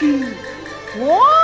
gente! Uou!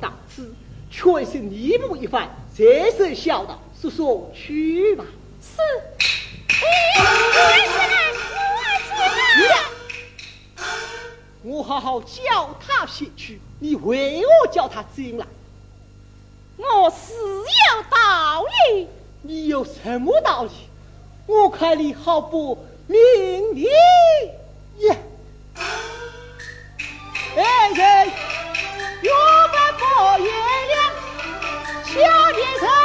到此，全是逆母一番，这是孝道，说说去吧。是。哎，我好好教他些去，你为我叫他进来？我是有道理。你有什么道理？我看你好不明理呀。哎是我们把月亮瞧见她